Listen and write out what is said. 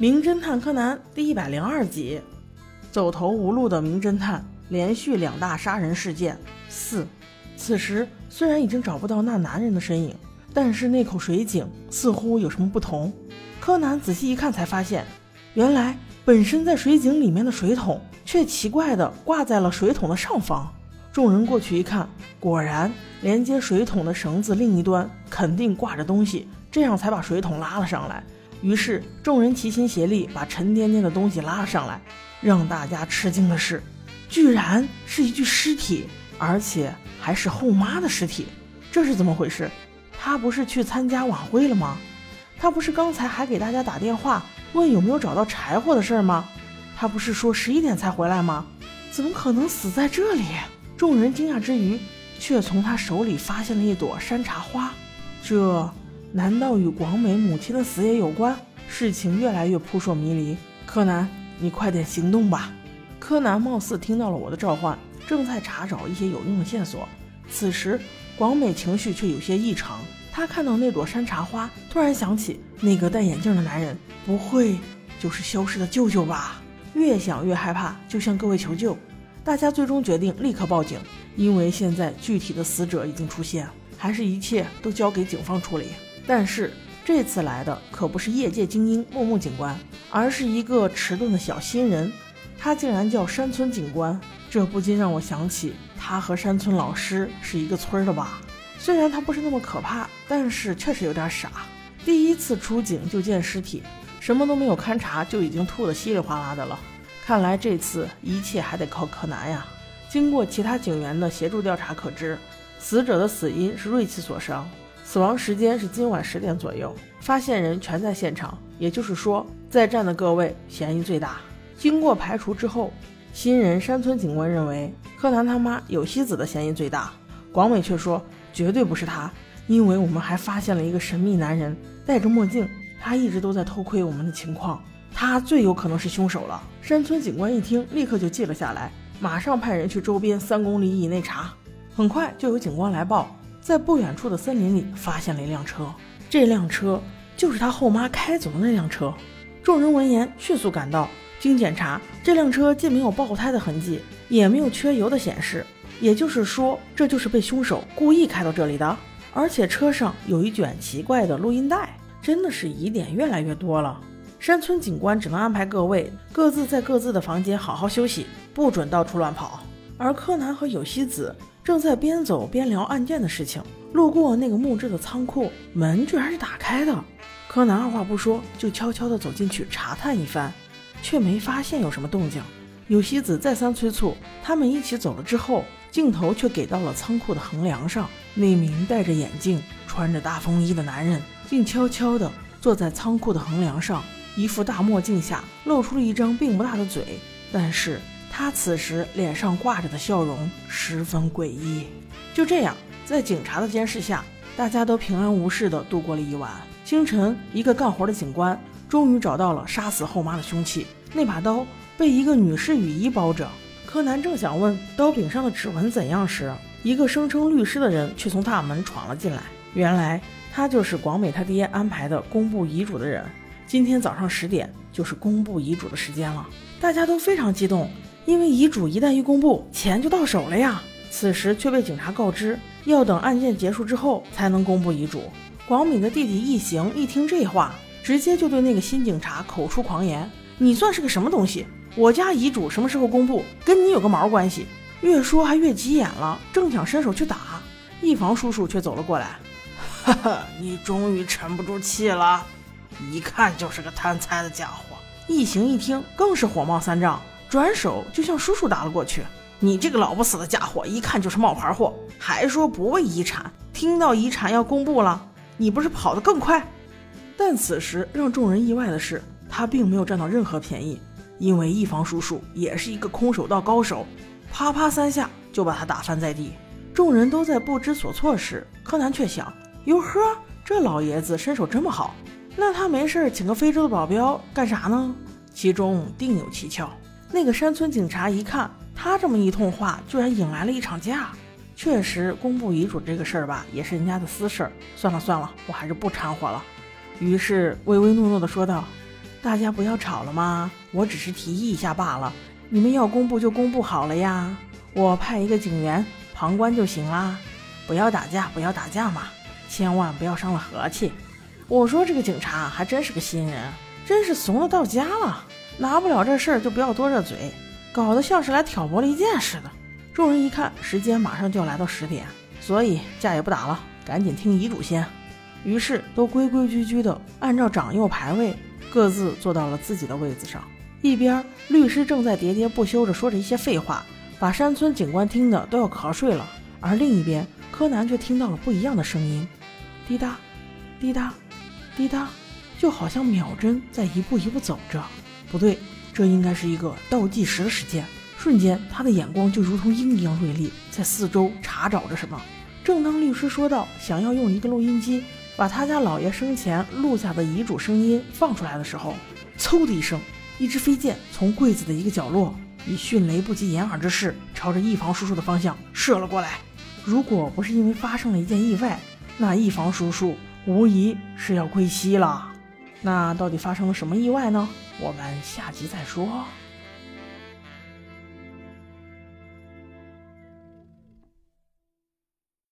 名侦探柯南第一百零二集，走投无路的名侦探连续两大杀人事件四。此时虽然已经找不到那男人的身影，但是那口水井似乎有什么不同。柯南仔细一看，才发现，原来本身在水井里面的水桶，却奇怪的挂在了水桶的上方。众人过去一看，果然连接水桶的绳子另一端肯定挂着东西，这样才把水桶拉了上来。于是众人齐心协力，把沉甸甸的东西拉了上来。让大家吃惊的是，居然是一具尸体，而且还是后妈的尸体。这是怎么回事？她不是去参加晚会了吗？她不是刚才还给大家打电话问有没有找到柴火的事儿吗？她不是说十一点才回来吗？怎么可能死在这里？众人惊讶之余，却从她手里发现了一朵山茶花。这。难道与广美母亲的死也有关？事情越来越扑朔迷离。柯南，你快点行动吧！柯南貌似听到了我的召唤，正在查找一些有用的线索。此时，广美情绪却有些异常。他看到那朵山茶花，突然想起那个戴眼镜的男人，不会就是消失的舅舅吧？越想越害怕，就向各位求救。大家最终决定立刻报警，因为现在具体的死者已经出现，还是一切都交给警方处理。但是这次来的可不是业界精英木木警官，而是一个迟钝的小新人，他竟然叫山村警官，这不禁让我想起他和山村老师是一个村的吧？虽然他不是那么可怕，但是确实有点傻。第一次出警就见尸体，什么都没有勘察就已经吐得稀里哗啦的了。看来这次一切还得靠柯南呀。经过其他警员的协助调查可知，死者的死因是锐器所伤。死亡时间是今晚十点左右，发现人全在现场，也就是说，在站的各位嫌疑最大。经过排除之后，新人山村警官认为柯南他妈有希子的嫌疑最大。广美却说绝对不是他，因为我们还发现了一个神秘男人，戴着墨镜，他一直都在偷窥我们的情况，他最有可能是凶手了。山村警官一听，立刻就记了下来，马上派人去周边三公里以内查。很快就有警官来报。在不远处的森林里发现了一辆车，这辆车就是他后妈开走的那辆车。众人闻言迅速赶到，经检查，这辆车既没有爆胎的痕迹，也没有缺油的显示，也就是说，这就是被凶手故意开到这里的。而且车上有一卷奇怪的录音带，真的是疑点越来越多了。山村警官只能安排各位各自在各自的房间好好休息，不准到处乱跑。而柯南和有希子。正在边走边聊案件的事情，路过那个木质的仓库，门居然是打开的。柯南二话不说，就悄悄地走进去查探一番，却没发现有什么动静。有希子再三催促，他们一起走了之后，镜头却给到了仓库的横梁上，那名戴着眼镜、穿着大风衣的男人，竟悄悄地坐在仓库的横梁上，一副大墨镜下露出了一张并不大的嘴，但是。他此时脸上挂着的笑容十分诡异。就这样，在警察的监视下，大家都平安无事地度过了一晚。清晨，一个干活的警官终于找到了杀死后妈的凶器，那把刀被一个女士雨衣包着。柯南正想问刀柄上的指纹怎样时，一个声称律师的人却从大门闯了进来。原来他就是广美他爹安排的公布遗嘱的人。今天早上十点就是公布遗嘱的时间了，大家都非常激动。因为遗嘱一旦一公布，钱就到手了呀。此时却被警察告知，要等案件结束之后才能公布遗嘱。广敏的弟弟一行一听这话，直接就对那个新警察口出狂言：“你算是个什么东西？我家遗嘱什么时候公布，跟你有个毛关系？”越说还越急眼了，正想伸手去打，一房叔叔却走了过来：“哈哈，你终于沉不住气了，一看就是个贪财的家伙。”一行一听更是火冒三丈。转手就向叔叔打了过去。你这个老不死的家伙，一看就是冒牌货，还说不为遗产。听到遗产要公布了，你不是跑得更快？但此时让众人意外的是，他并没有占到任何便宜，因为一房叔叔也是一个空手道高手，啪啪三下就把他打翻在地。众人都在不知所措时，柯南却想：哟呵，这老爷子身手这么好，那他没事请个非洲的保镖干啥呢？其中定有蹊跷。那个山村警察一看他这么一通话，居然引来了一场架。确实，公布遗嘱这个事儿吧，也是人家的私事儿。算了算了，我还是不掺和了。于是唯唯诺诺地说道：“大家不要吵了吗？我只是提议一下罢了。你们要公布就公布好了呀，我派一个警员旁观就行啦。不要打架，不要打架嘛，千万不要伤了和气。我说这个警察还真是个新人，真是怂了到家了。拿不了这事儿就不要多热嘴，搞得像是来挑拨离间似的。众人一看，时间马上就要来到十点，所以架也不打了，赶紧听遗嘱先。于是都规规矩矩的按照长幼排位，各自坐到了自己的位子上。一边律师正在喋喋不休地说着一些废话，把山村警官听得都要瞌睡了。而另一边，柯南却听到了不一样的声音，滴答，滴答，滴答，就好像秒针在一步一步走着。不对，这应该是一个倒计时的时间。瞬间，他的眼光就如同鹰一样锐利，在四周查找着什么。正当律师说到想要用一个录音机把他家老爷生前录下的遗嘱声音放出来的时候，嗖的一声，一支飞箭从柜子的一个角落以迅雷不及掩耳之势朝着一房叔叔的方向射了过来。如果不是因为发生了一件意外，那一房叔叔无疑是要归西了。那到底发生了什么意外呢？我们下集再说。